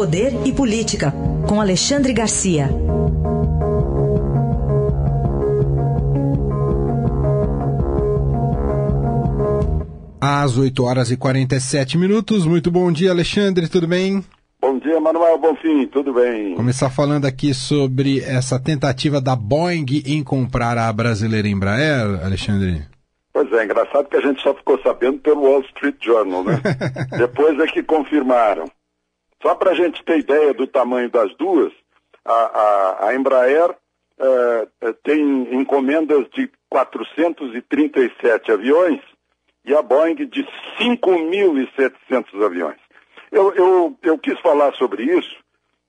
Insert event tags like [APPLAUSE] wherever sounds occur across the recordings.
Poder e Política, com Alexandre Garcia. Às 8 horas e 47 minutos. Muito bom dia, Alexandre, tudo bem? Bom dia, Manuel Bonfim, tudo bem? Começar falando aqui sobre essa tentativa da Boeing em comprar a brasileira Embraer, Alexandre. Pois é, engraçado que a gente só ficou sabendo pelo Wall Street Journal, né? [LAUGHS] Depois é que confirmaram. Só para a gente ter ideia do tamanho das duas, a, a, a Embraer é, tem encomendas de 437 aviões e a Boeing de 5.700 aviões. Eu, eu, eu quis falar sobre isso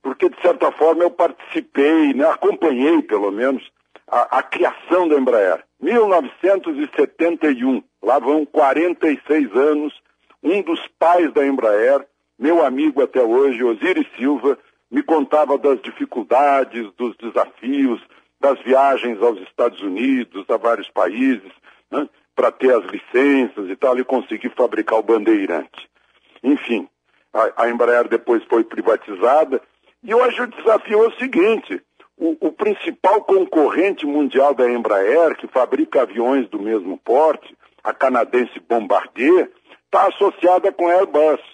porque, de certa forma, eu participei, né, acompanhei, pelo menos, a, a, criação da Embraer. 1971, lá vão 46 anos, um dos pais da Embraer, meu amigo até hoje, Osiris Silva, me contava das dificuldades, dos desafios, das viagens aos Estados Unidos, a vários países, né, para ter as licenças e tal, e conseguir fabricar o bandeirante. Enfim, a, a Embraer depois foi privatizada. E hoje o desafio é o seguinte: o, o, principal concorrente mundial da Embraer, que fabrica aviões do mesmo porte, a canadense Bombardier, está associada com a Airbus.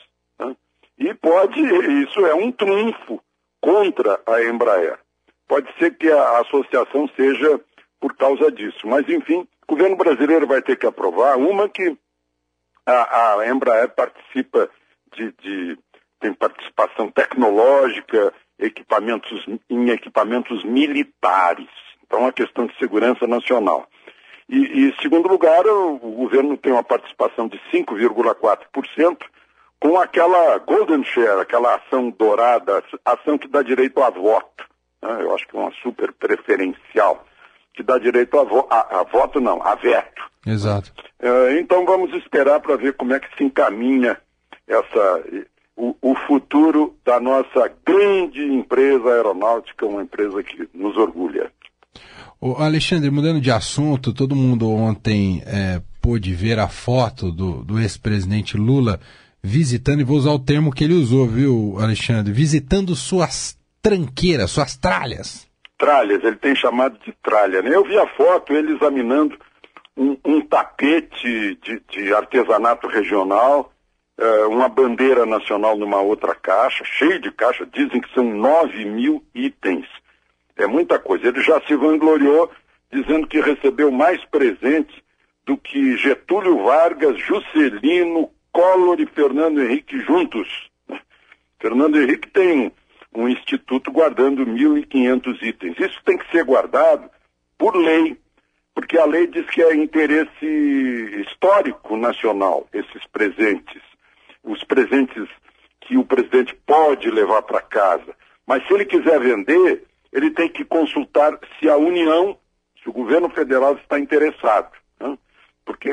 E pode, isso é um trunfo contra a Embraer. Pode ser que a associação seja por causa disso. Mas, enfim, o governo brasileiro vai ter que aprovar uma que a, a Embraer participa de, de, tem participação tecnológica, equipamentos, em equipamentos militares. Então, a questão de segurança nacional. E, e segundo lugar, o, o governo tem uma participação de 5,4%, com aquela golden share, aquela ação dourada, ação que dá direito a voto. Né? Eu acho que é uma super preferencial, que dá direito a, vo a, a voto, não, a veto. Exato. Uh, então vamos esperar para ver como é que se encaminha essa, o, o, futuro da nossa grande empresa aeronáutica, uma empresa que nos orgulha. Alexandre, mudando de assunto, todo mundo ontem é, pôde ver a foto do, do ex-presidente Lula visitando, e vou usar o termo que ele usou, viu, Alexandre? Visitando suas tranqueiras, suas tralhas. Tralhas, ele tem chamado de tralha. Né? Eu vi a foto, ele examinando um, um tapete de, de artesanato regional uh, uma bandeira nacional numa outra caixa, cheio de caixa, dizem que são 9 mil itens. É muita coisa. Ele já se vangloriou dizendo que recebeu mais presentes do que Getúlio Vargas, Juscelino, Collor e Fernando Henrique juntos. Fernando Henrique tem um, um instituto guardando 1.500 itens. Isso tem que ser guardado por lei, porque a lei diz que é interesse histórico nacional, esses presentes os presentes que o presidente pode levar para casa. Mas se ele quiser vender, ele tem que consultar se a União, se o governo federal está interessado. Né? Porque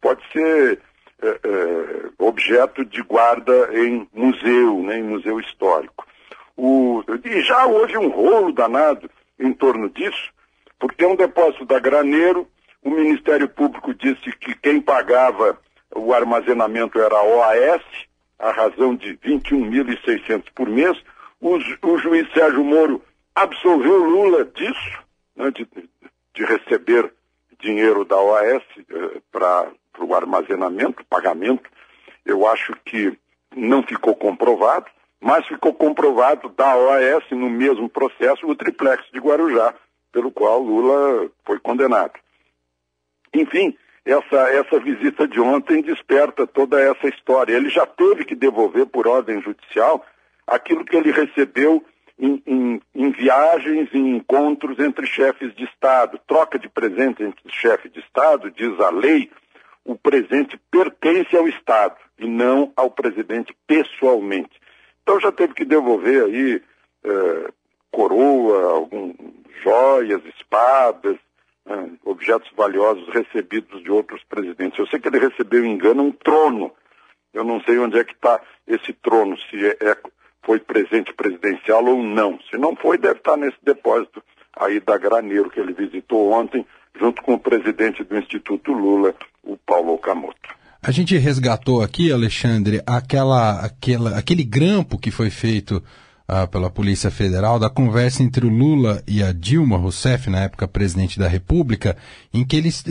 pode ser é, é, objeto de guarda em museu, né? em museu histórico. O, e já houve um rolo danado em torno disso, porque um depósito da Graneiro, o Ministério Público disse que quem pagava o armazenamento era a OAS, a razão de 21.600 por mês. O, o, juiz Sérgio Moro absolveu Lula disso, né, de, de, receber dinheiro da OAS eh, para o armazenamento, pagamento. Eu acho que não ficou comprovado, mas ficou comprovado da OAS no mesmo processo o triplex de Guarujá, pelo qual Lula foi condenado. Enfim, essa, essa visita de ontem desperta toda essa história. Ele já teve que devolver por ordem judicial aquilo que ele recebeu em, em, em viagens e encontros entre chefes de Estado. Troca de presente entre chefes de Estado, diz a lei, o presente pertence ao Estado e não ao presidente pessoalmente. Então já teve que devolver aí eh, coroa, algum, joias, espadas, né, objetos valiosos recebidos de outros presidentes. Eu sei que ele recebeu, engano, um trono. Eu não sei onde é que está esse trono, se é, é, foi presente presidencial ou não. Se não foi, deve estar nesse depósito aí da Graneiro, que ele visitou ontem, junto com o presidente do Instituto Lula, o Paulo Okamoto. A gente resgatou aqui, Alexandre, aquela, aquela, aquele grampo que foi feito uh, pela Polícia Federal da conversa entre o Lula e a Dilma Rousseff, na época presidente da República, em que eles,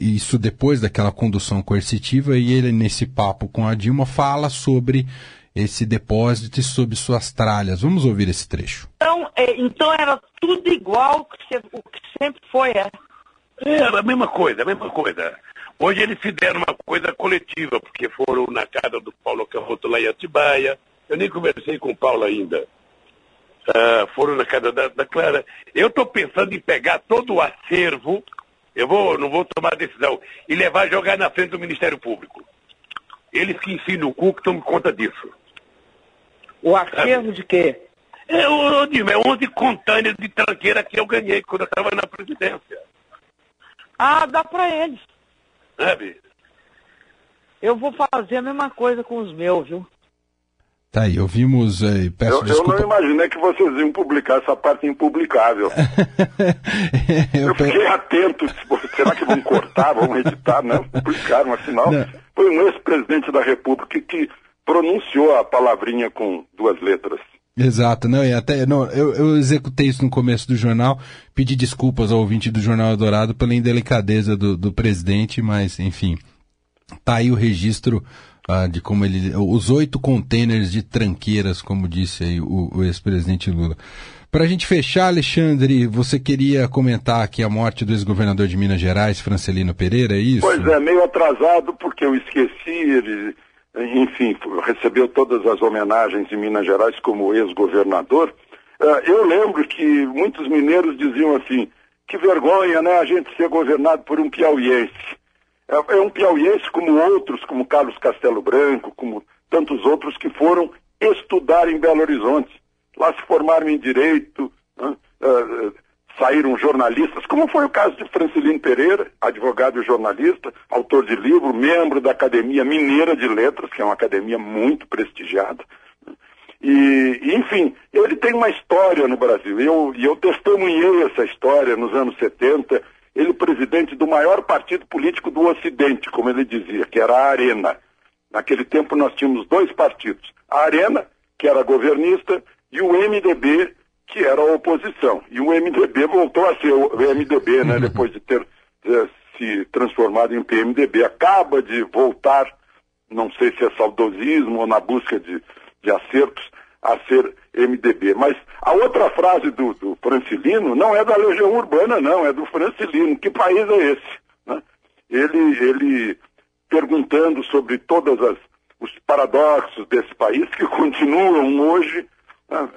isso depois daquela condução coercitiva, e ele, nesse papo com a Dilma, fala sobre esse depósito e sobre suas tralhas. Vamos ouvir esse trecho. Então, é, então era tudo igual o que sempre foi, é? Era a mesma coisa, a mesma coisa. Hoje eles fizeram uma coisa coletiva, porque foram na casa do Paulo Carroto lá em Atibaia, eu nem conversei com o Paulo ainda. Uh, foram na casa da, da Clara. Eu estou pensando em pegar todo o acervo, eu vou, não vou tomar decisão, e levar jogar na frente do Ministério Público. Eles que ensinam o cu que tomam conta disso. O acervo Sabe? de quê? É, o, é 11 contâneos de tranqueira que eu ganhei quando eu estava na presidência. Ah, dá para eles. Sabe? Eu vou fazer a mesma coisa com os meus, viu? Tá aí, ouvimos. Eh, peço eu, desculpa. eu não imaginei que vocês iam publicar essa parte impublicável. [LAUGHS] eu, eu fiquei atento. Será que vão cortar, vão editar? Não, publicaram, afinal. Não. Foi um ex-presidente da República que pronunciou a palavrinha com duas letras. Exato, não, e até não, eu, eu executei isso no começo do jornal, pedi desculpas ao ouvinte do Jornal Dourado pela indelicadeza do, do presidente, mas enfim, tá aí o registro ah, de como ele. Os oito containers de tranqueiras, como disse aí o, o ex-presidente Lula. Para a gente fechar, Alexandre, você queria comentar aqui a morte do ex-governador de Minas Gerais, Francelino Pereira, é isso? Pois é, meio atrasado porque eu esqueci, ele, enfim, recebeu todas as homenagens em Minas Gerais como ex-governador. Uh, eu lembro que muitos mineiros diziam assim, que vergonha, né, a gente ser governado por um piauiense. É, é um piauiense como outros, como Carlos Castelo Branco, como tantos outros que foram estudar em Belo Horizonte. Lá se formaram em Direito, né? Saíram jornalistas, como foi o caso de Francilino Pereira, advogado e jornalista, autor de livro, membro da Academia Mineira de Letras, que é uma academia muito prestigiada. E, enfim, ele tem uma história no Brasil. E eu, eu testemunhei essa história nos anos 70 ele presidente do maior partido político do Ocidente, como ele dizia, que era a Arena. Naquele tempo nós tínhamos dois partidos, a Arena, que era governista, e o MDB, que era a oposição. E o MDB voltou a ser o MDB, né, uhum. depois de ter eh, se transformado em PMDB. Acaba de voltar, não sei se é saudosismo ou na busca de, de acertos, a ser MDB. Mas a outra frase do, do Francilino não é da Legião Urbana, não, é do Francilino. Que país é esse? Né? Ele, ele perguntando sobre todos os paradoxos desse país que [LAUGHS] continuam hoje, né?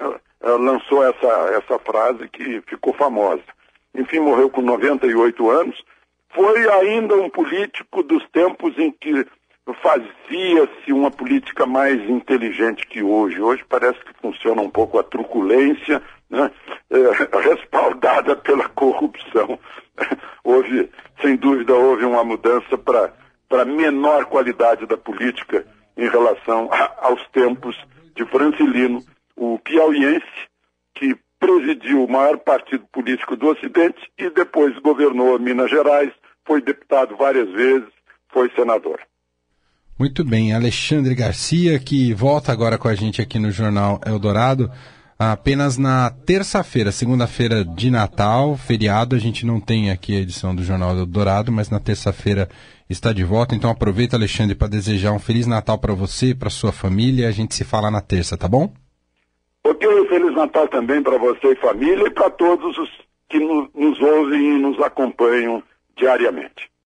Lançou essa, essa frase que ficou famosa. Enfim, morreu com 98 anos. Foi ainda um político dos tempos em que fazia-se uma política mais inteligente que hoje. Hoje parece que funciona um pouco a truculência, né? é, [LAUGHS] respaldada pela corrupção. [LAUGHS] houve, sem dúvida, houve uma mudança para menor qualidade da política em relação a, aos tempos de Francilino, o piauiense, que presidiu o maior partido político do Ocidente e depois governou Minas Gerais, foi deputado várias vezes, foi senador. Muito bem, Alexandre Garcia, que volta agora com a gente aqui no Jornal Eldorado, apenas na terça-feira, segunda-feira de Natal, feriado, a gente não tem aqui a edição do Jornal Eldorado, mas na terça-feira está de volta, então aproveita, Alexandre, para desejar um Feliz Natal para você, para sua família, a gente se fala na terça, tá bom? Ok, Feliz Natal também para você e família e para todos os que nos ouvem e nos acompanham diariamente.